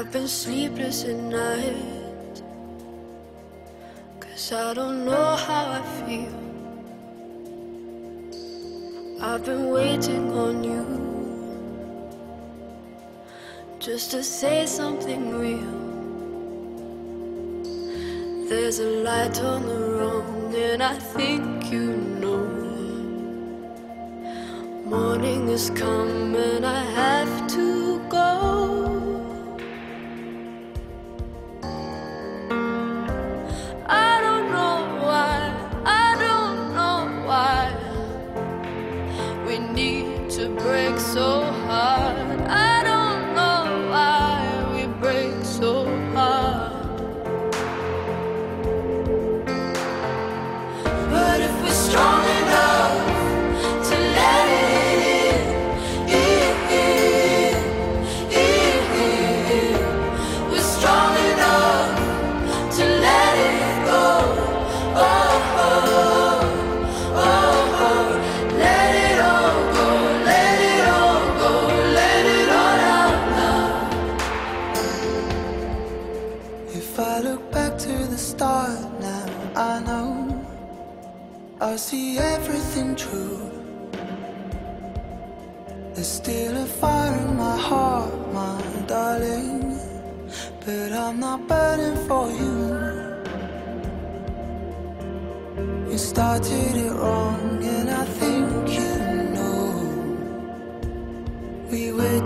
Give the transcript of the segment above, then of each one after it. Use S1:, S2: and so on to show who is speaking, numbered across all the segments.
S1: I've been sleepless at night. Cause I don't know how I feel. I've been waiting on you. Just to say something real. There's a light on the road and I think you know. Morning is coming, I have to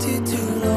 S2: waited too long.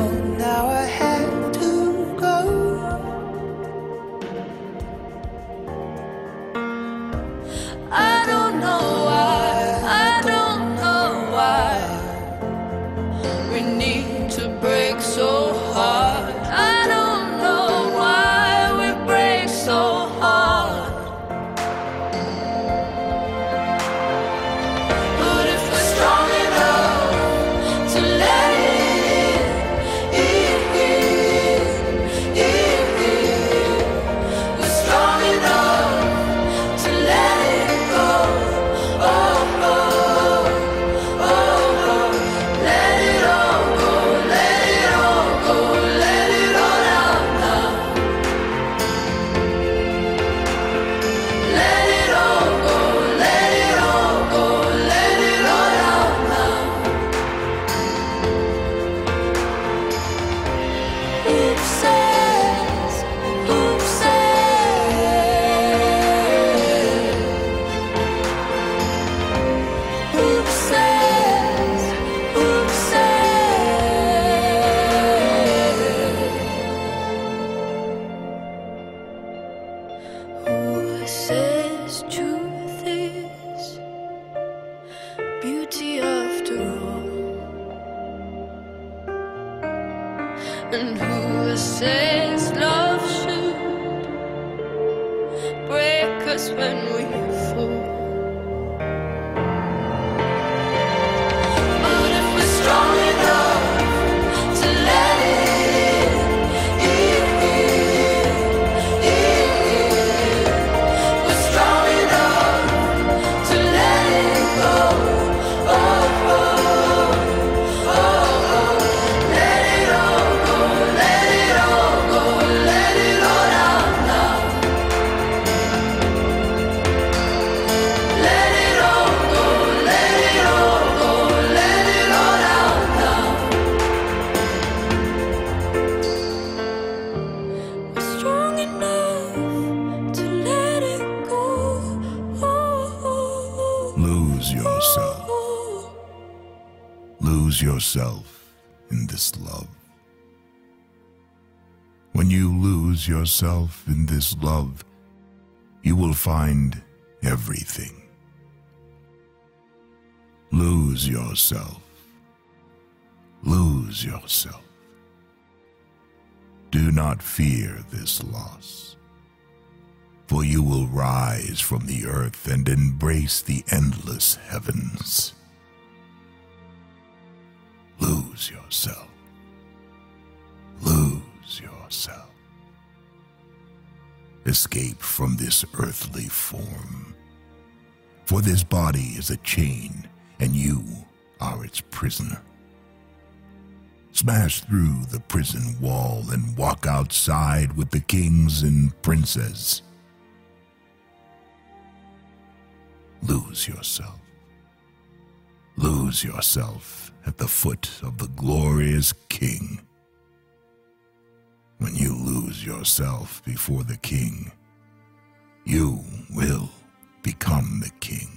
S3: Yourself in this love, you will find everything. Lose yourself. Lose yourself. Do not fear this loss, for you will rise from the earth and embrace the endless heavens. Lose yourself. Lose yourself. Escape from this earthly form, for this body is a chain, and you are its prisoner. Smash through the prison wall and walk outside with the kings and princes. Lose yourself. Lose yourself at the foot of the glorious king. When you lose yourself before the king, you will become the king.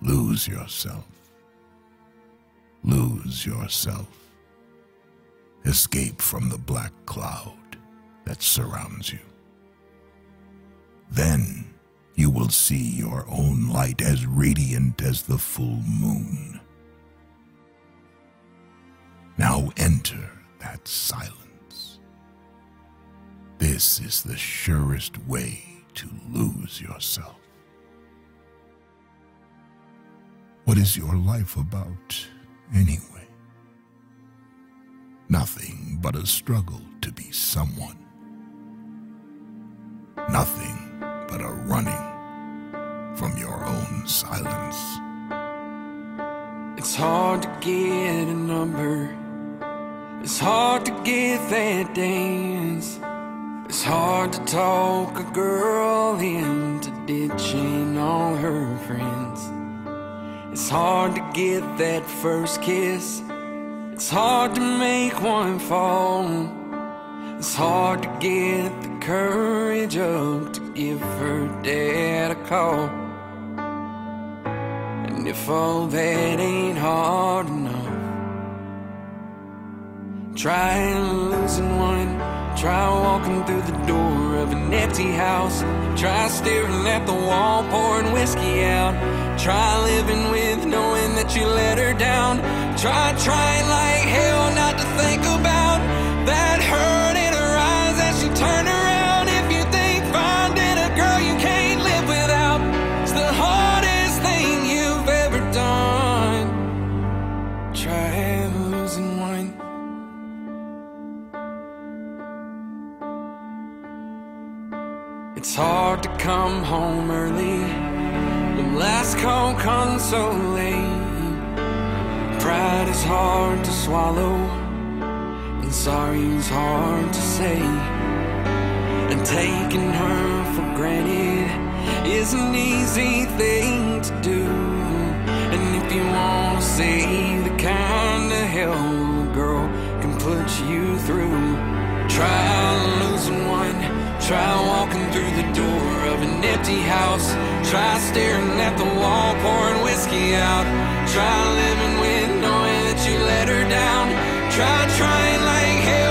S3: Lose yourself. Lose yourself. Escape from the black cloud that surrounds you. Then you will see your own light as radiant as the full moon. Now enter that silence. This is the surest way to lose yourself. What is your life about, anyway? Nothing but a struggle to be someone. Nothing but a running from your own silence.
S4: It's hard to get a number. It's hard to get that dance. It's hard to talk a girl into ditching all her friends. It's hard to get that first kiss. It's hard to make one fall. It's hard to get the courage up to give her dad a call. And if all that ain't hard enough, try losing one. Try walking through the door of an empty house. Try staring at the wall, pouring whiskey out. Try living with knowing that you let her down. Try trying like hell not to think come home early. The last call comes so late. Pride is hard to swallow, and sorry's hard to say. And taking her for granted is an easy thing to do. And if you wanna see the kind of hell a girl can put you through, try losing one. Try walking through the door of an empty house. Try staring at the wall, pouring whiskey out. Try living with knowing that you let her down. Try trying like hell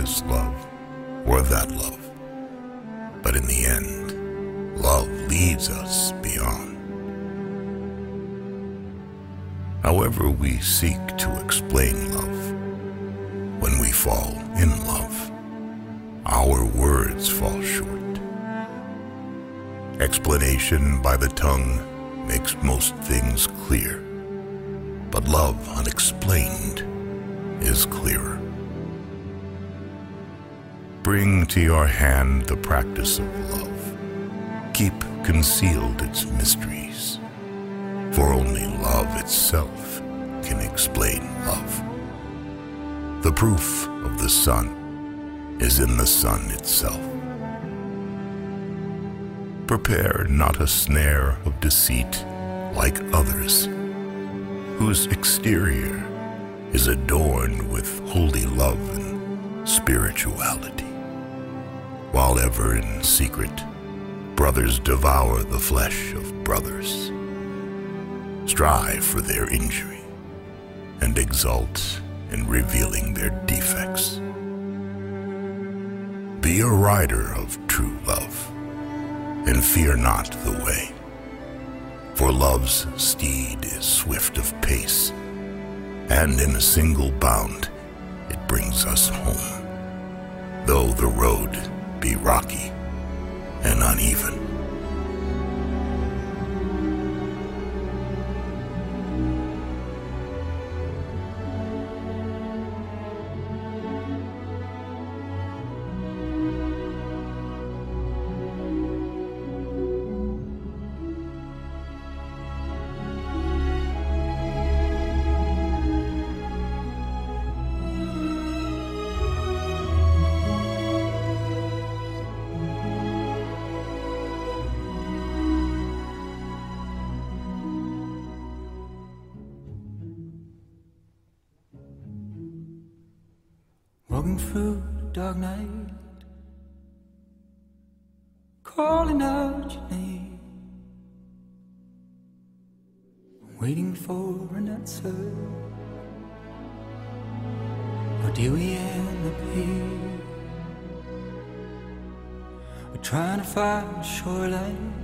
S3: this love or that love, but in the end, love leads us beyond. However, we seek to explain love, when we fall in love, our words fall short. Explanation by the tongue makes most things clear, but love unexplained is clearer. Bring to your hand the practice of love. Keep concealed its mysteries, for only love itself can explain love. The proof of the sun is in the sun itself. Prepare not a snare of deceit like others, whose exterior is adorned with holy love and spirituality, while ever in secret brothers devour the flesh of brothers. Strive for their injury, and exult in revealing their defects. Be a rider of true love, and fear not the way. For love's steed is swift of pace, and in a single bound it brings us home, though the road be rocky and uneven.
S5: Answer. Or do we end up here? We're trying to find a shoreline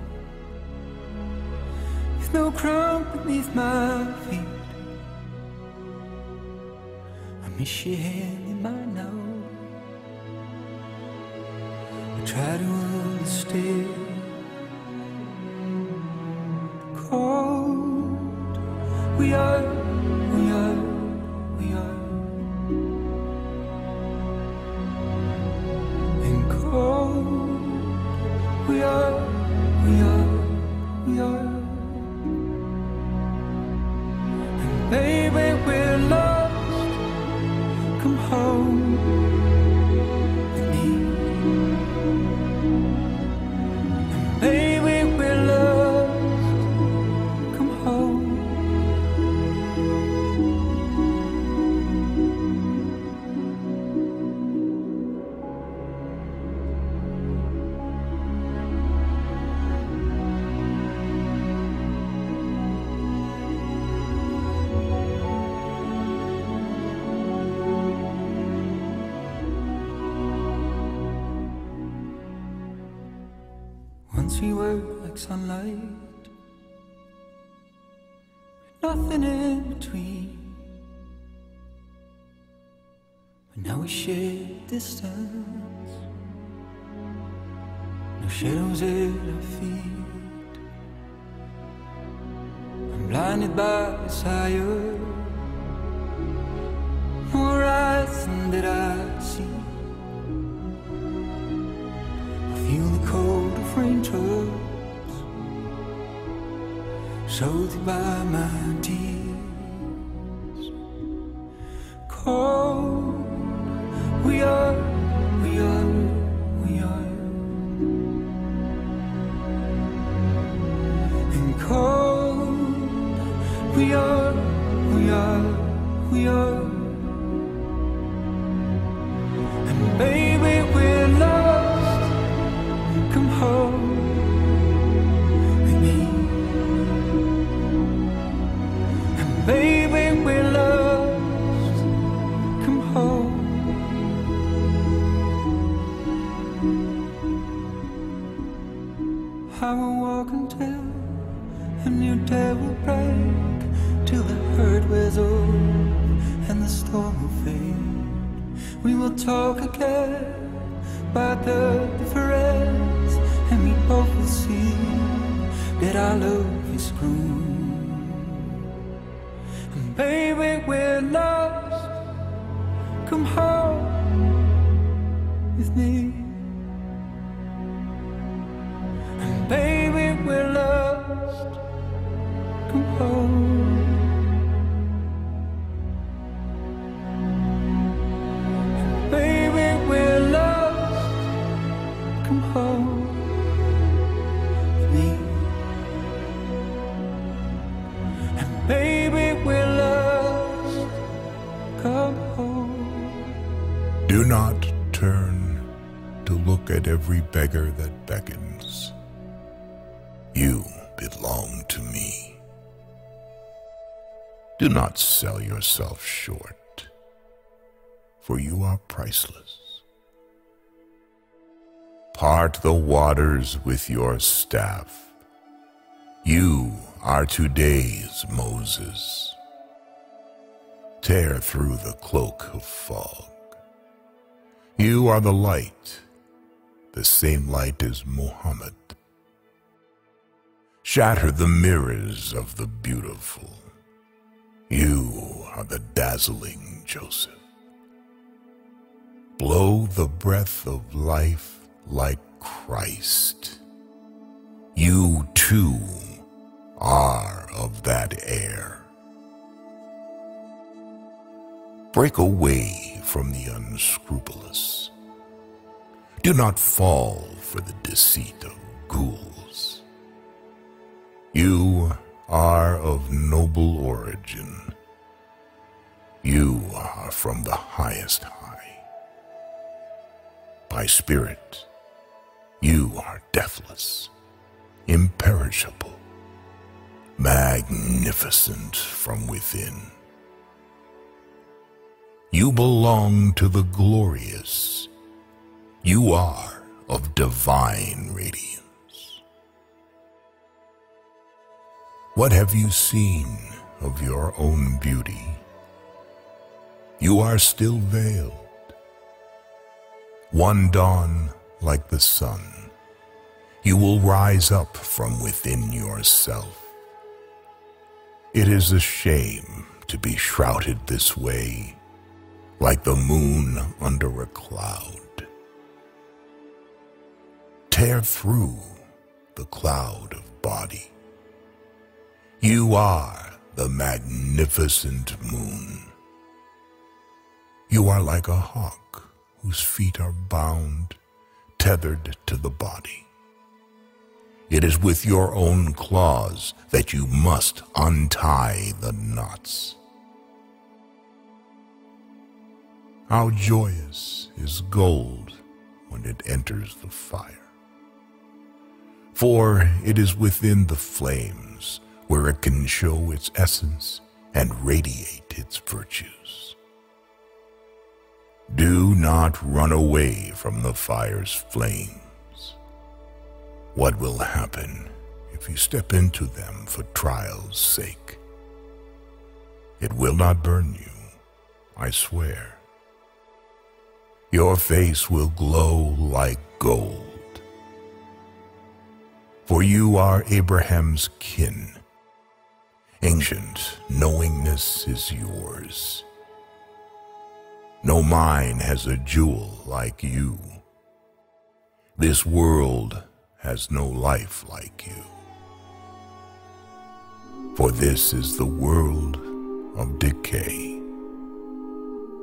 S5: with no ground beneath my feet. I miss your hand in mine now. I try to understand cold. We are, sunlight, nothing in between. But now we share distance, no shadows at our feet. I'm blinded by desire, no horizon that I see. I soothed by my tears.
S3: Beggar that beckons. You belong to me. Do not sell yourself short, for you are priceless. Part the waters with your staff. You are today's Moses. Tear through the cloak of fog. You are the light, the same light as Muhammad. Shatter the mirrors of the beautiful. You are the dazzling Joseph. Blow the breath of life like Christ. You too are of that air. Break away from the unscrupulous. Do not fall for the deceit of ghouls. You are of noble origin. You are from the highest high. By spirit, you are deathless, imperishable, magnificent from within. You belong to the glorious. You are of divine radiance. What have you seen of your own beauty? You are still veiled. One dawn like the sun, you will rise up from within yourself. It is a shame to be shrouded this way, like the moon under a cloud. Tear through the cloud of body you are the magnificent moon. You are like a hawk whose feet are bound, tethered to the body. It is with your own claws that you must untie the knots. How joyous is gold when it enters the fire. For it is within the flames where it can show its essence and radiate its virtues. Do not run away from the fire's flames. What will happen if you step into them for trial's sake? It will not burn you, I swear. Your face will glow like gold. For you are Abraham's kin Ancient knowingness is yours. No mine has a jewel like you. This world has no life like you. For this is the world of decay,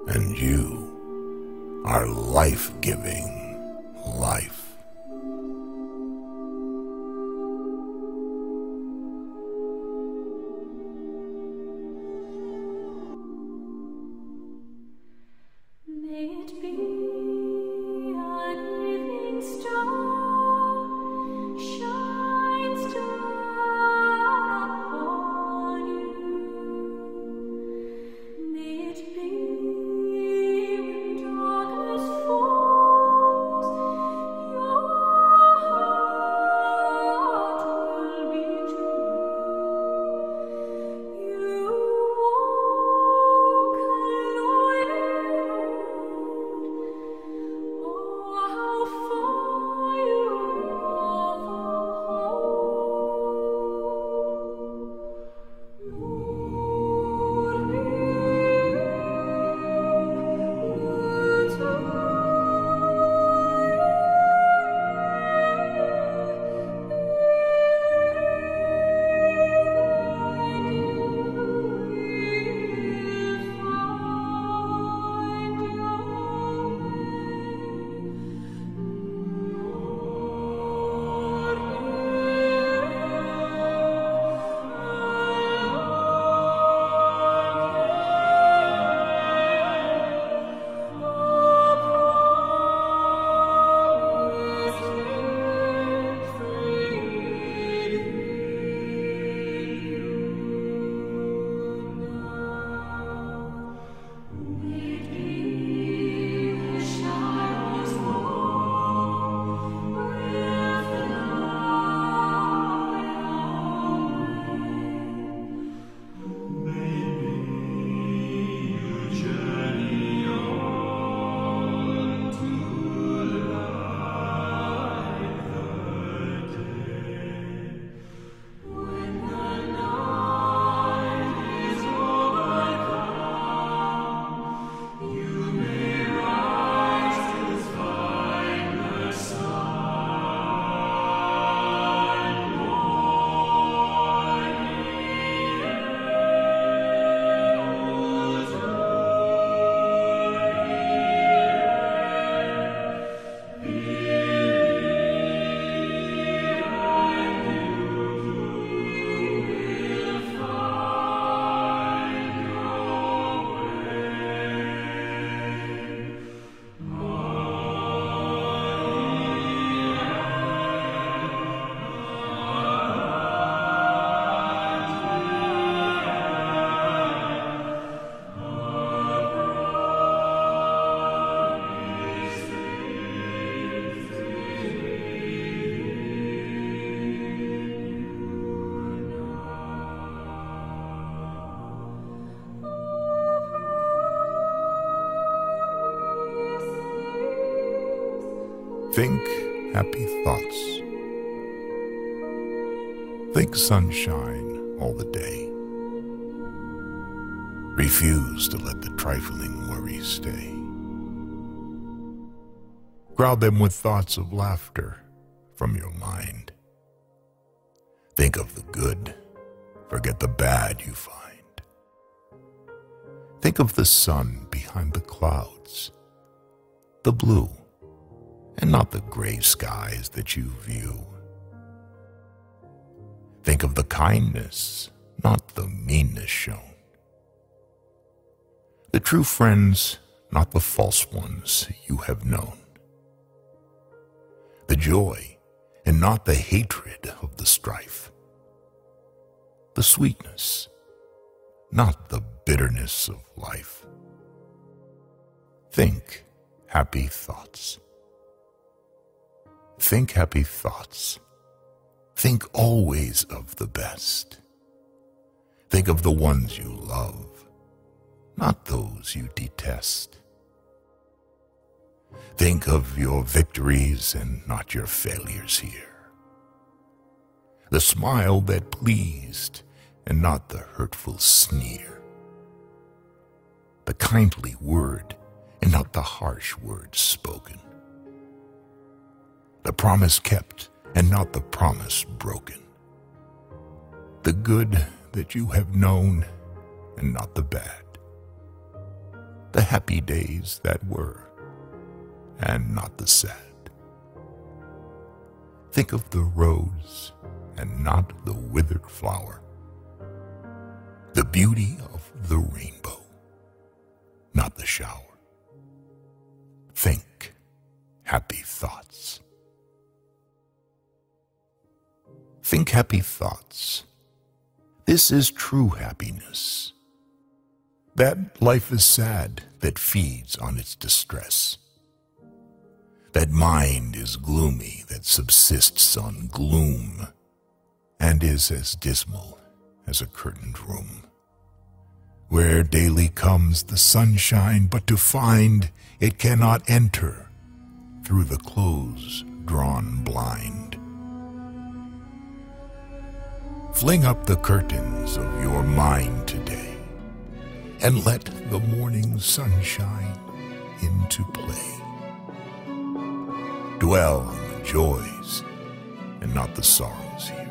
S3: and you are life giving life. Think happy thoughts. Think sunshine all the day. Refuse to let the trifling worries stay. Crowd them with thoughts of laughter from your mind. Think of the good, forget the bad you find. Think of the sun behind the clouds, the blue, and not the gray skies that you view. Think of the kindness, not the meanness shown. The true friends, not the false ones you have known. The joy, and not the hatred of the strife. The sweetness, not the bitterness of life. Think happy thoughts. Think happy thoughts. Think always of the best. Think of the ones you love, not those you detest. Think of your victories and not your failures here. The smile that pleased and not the hurtful sneer. The kindly word and not the harsh words spoken. The promise kept and not the promise broken. The good that you have known and not the bad. The happy days that were and not the sad. Think of the rose and not the withered flower. The beauty of the rainbow, not the shower. Think happy thoughts. Think happy thoughts. This is true happiness. That life is sad that feeds on its distress. That mind is gloomy that subsists on gloom and is as dismal as a curtained room. Where daily comes the sunshine, but to find it cannot enter through the close drawn blind. Fling up the curtains of your mind today and let the morning sunshine into play. Dwell on the joys and not the sorrows here.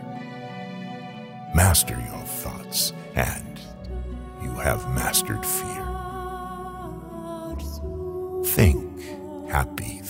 S3: Master your thoughts, and you have mastered fear. Think happy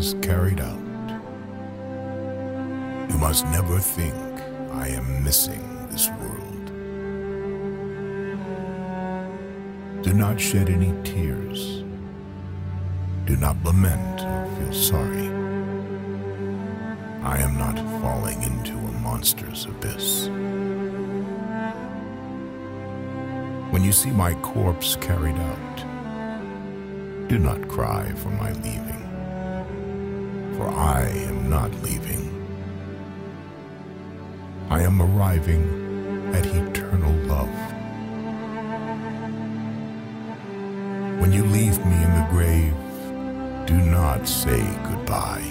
S3: is carried out, you must never think I am missing this world. Do not shed any tears. Do not lament or feel sorry. I am not falling into a monster's abyss. When you see my corpse carried out, do not cry for my leaving, for I am not leaving. I am arriving at eternal love. When you leave me in the grave, do not say goodbye.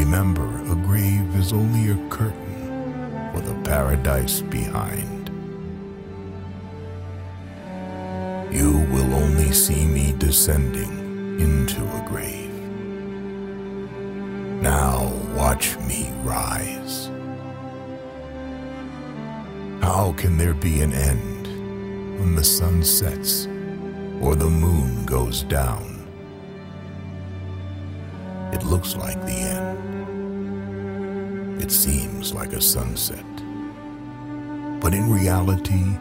S3: Remember, a grave is only a curtain for the paradise behind. You will only see me descending into a grave. Watch me rise. How can there be an end when the sun sets or the moon goes down? It looks like the end. It seems like a sunset. But in reality,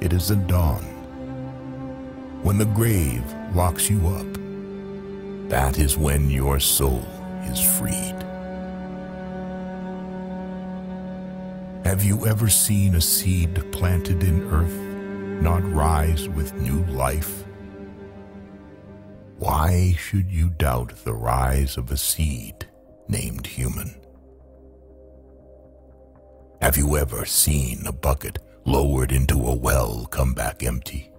S3: it is a dawn. When the grave locks you up, that is when your soul is freed. Have you ever seen a seed planted in earth not rise with new life? Why should you doubt the rise of a seed named human? Have you ever seen a bucket lowered into a well come back empty?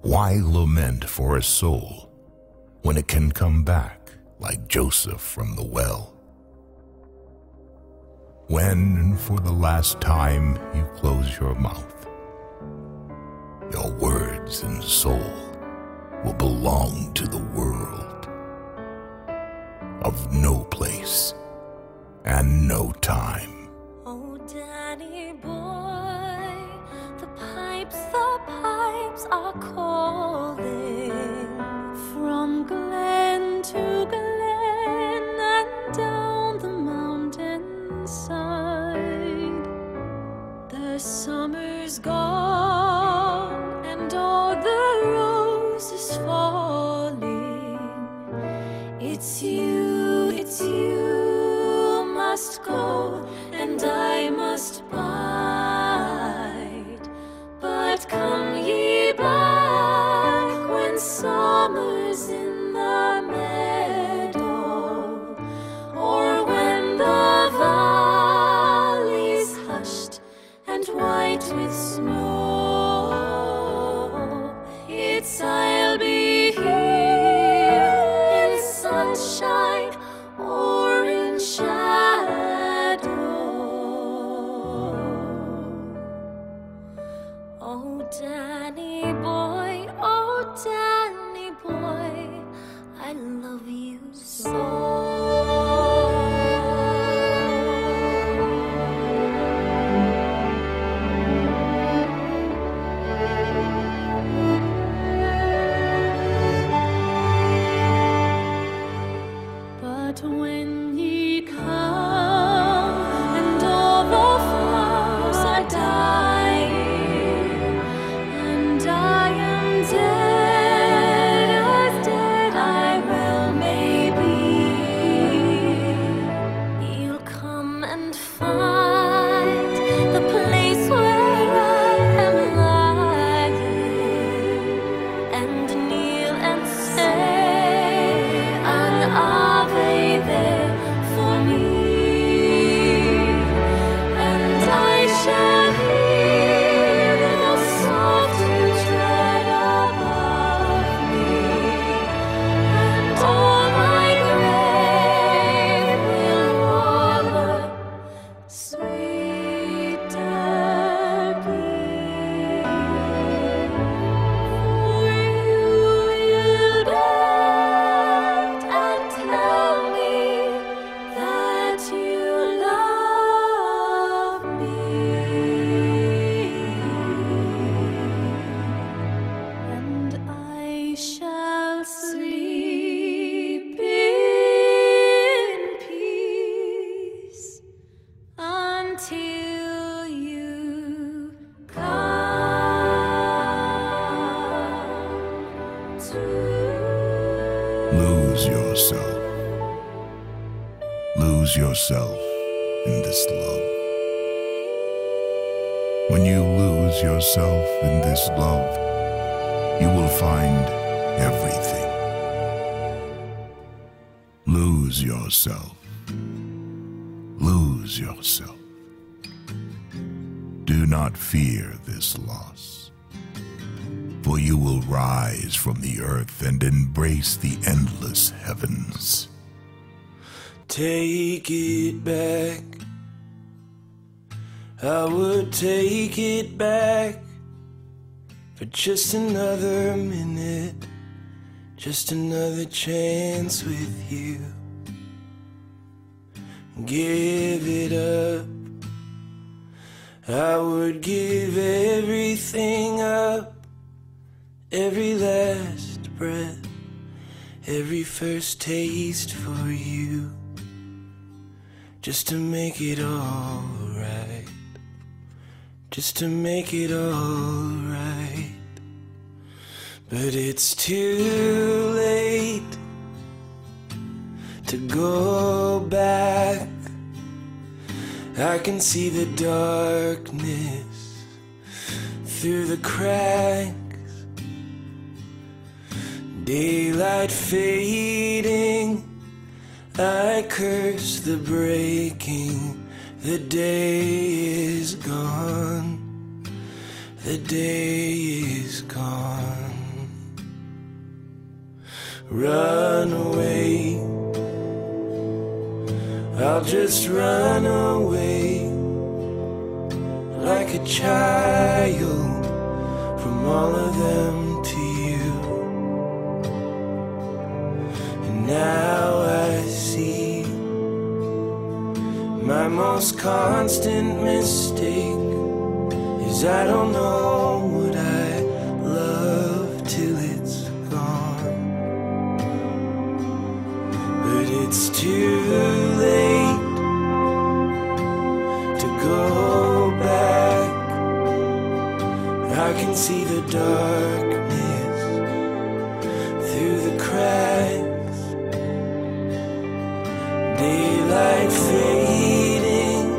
S3: Why lament for a soul when it can come back like Joseph from the well? When, for the last time, you close your mouth, your words and soul will belong to the world of no place and no time. Yourself. Lose yourself. Do not fear this loss, for you will rise from the earth and embrace the endless heavens.
S4: Take it back. I would take it back for just another minute, just another chance with you. Give it up. I would give everything up, every last breath, every first taste for you just to make it all right. Just to make it all right. But it's too late to go back. I can see the darkness through the cracks. Daylight fading. I curse the breaking. The day is gone. The day is gone. Run away. I'll just run away like a child from all of them to you. And now I see my most constant mistake is I don't know what I it's too late to go back. I can see the darkness through the cracks. Daylight fading.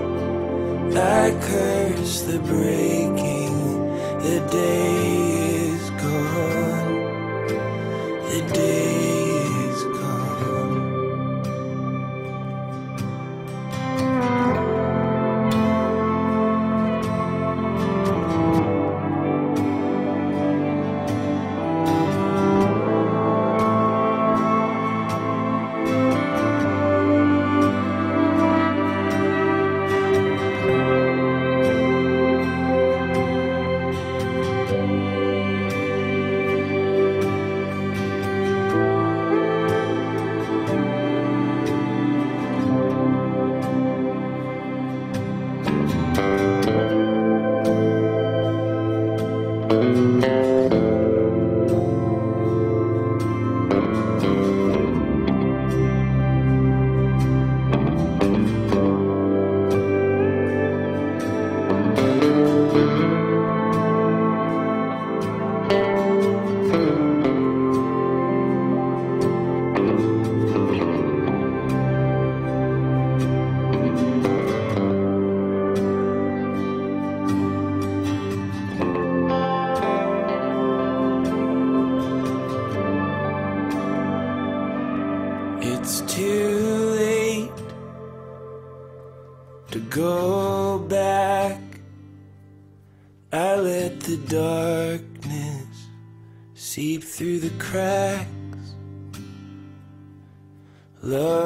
S4: I curse the breaking. The day is gone. The day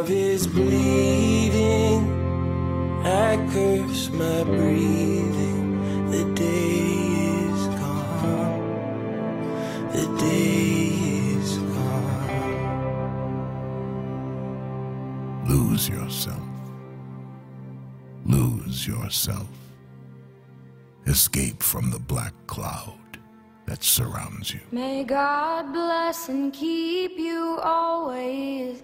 S4: Love is bleeding. I curse my breathing. The day is gone. The day is gone.
S3: Lose yourself. Lose yourself. Escape from the black cloud that surrounds you.
S6: May God bless and keep you always.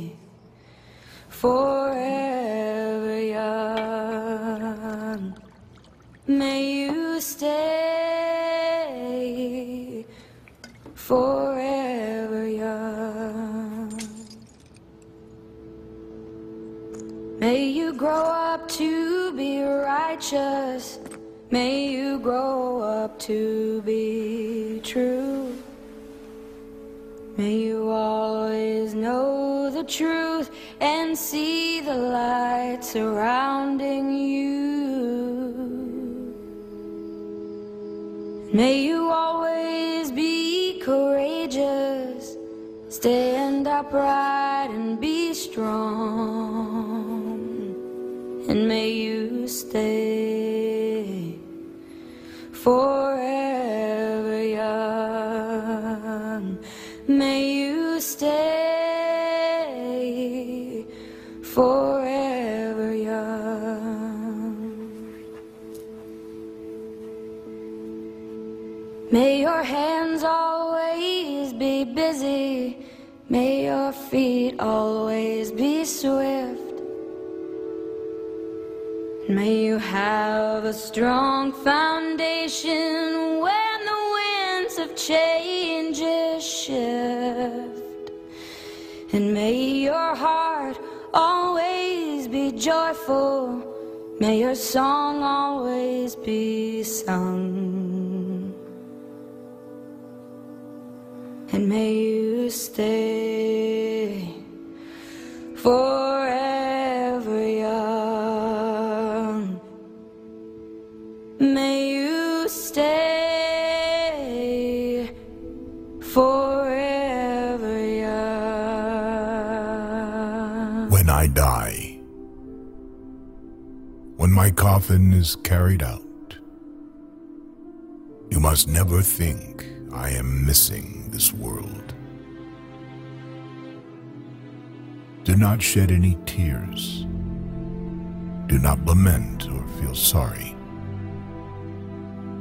S6: forever young. May you stay forever young. May you grow up to be righteous. May you grow up to be true. May you always know the truth and see the light surrounding you. May you always be courageous, stand upright and be strong. And may you stay forever strong foundation when the winds of change shift. And may your heart always be joyful. May your song always be sung.
S3: Coffin is carried out, you must never think I am missing this world. Do not shed any tears. Do not lament or feel sorry.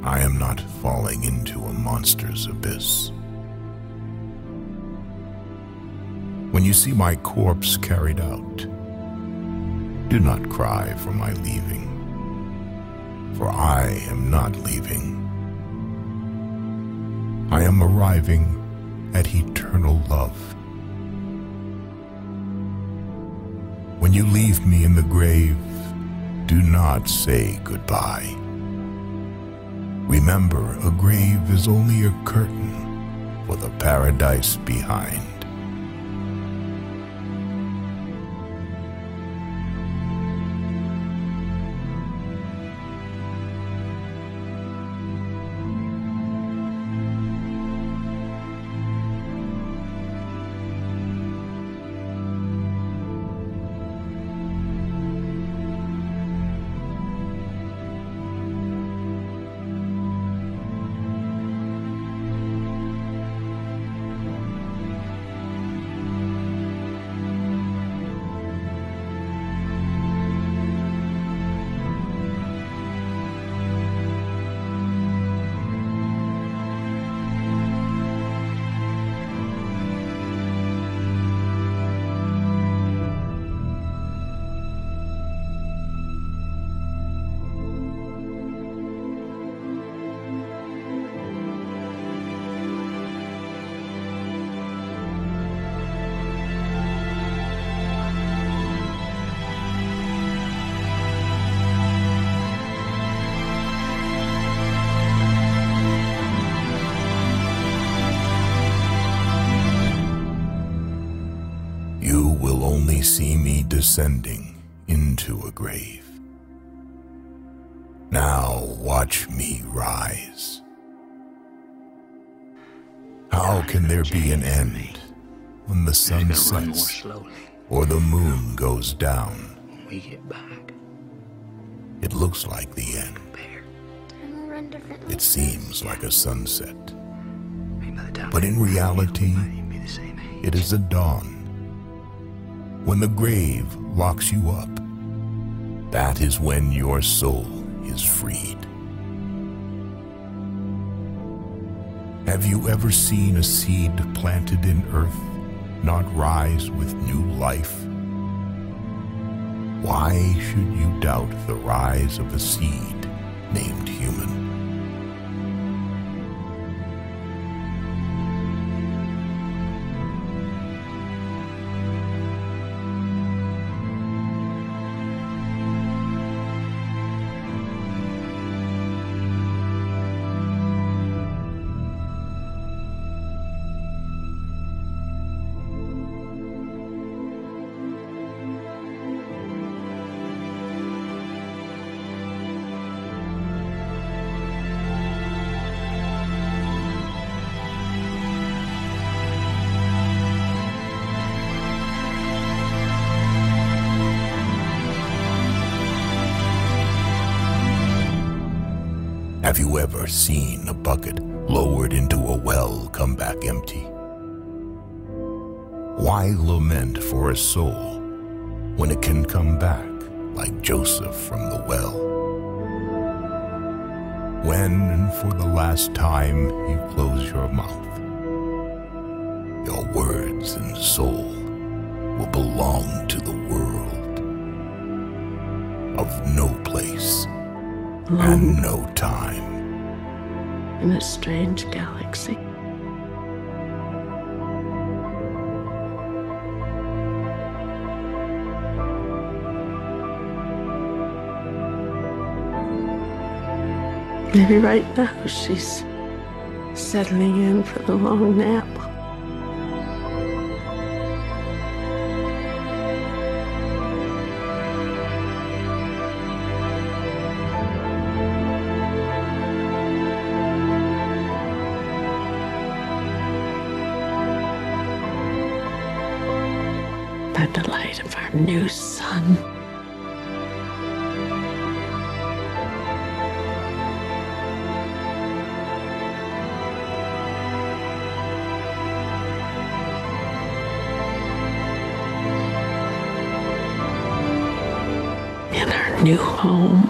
S3: I am not falling into a monster's abyss. When you see my corpse carried out, do not cry for my leaving, for I am not leaving. I am arriving at eternal love. When you leave me in the grave, do not say goodbye. Remember, a grave is only a curtain for the paradise behind. Seems like a sunset.
S7: Maybe by the time
S3: But in reality,
S7: we might even be the.
S3: It is a dawn. When the grave locks you up, that is when your soul is freed. Have you ever seen a seed planted in earth not rise with new life? Why should you doubt the rise of a seed named human? Seen a bucket lowered into a well come back empty? Why lament for a soul when it can come back like Joseph from the well? When and for the last time you close your mouth, your words and soul will belong to the world of no place and no time.
S7: In a strange galaxy. Maybe right now she's settling in for the long nap. New home.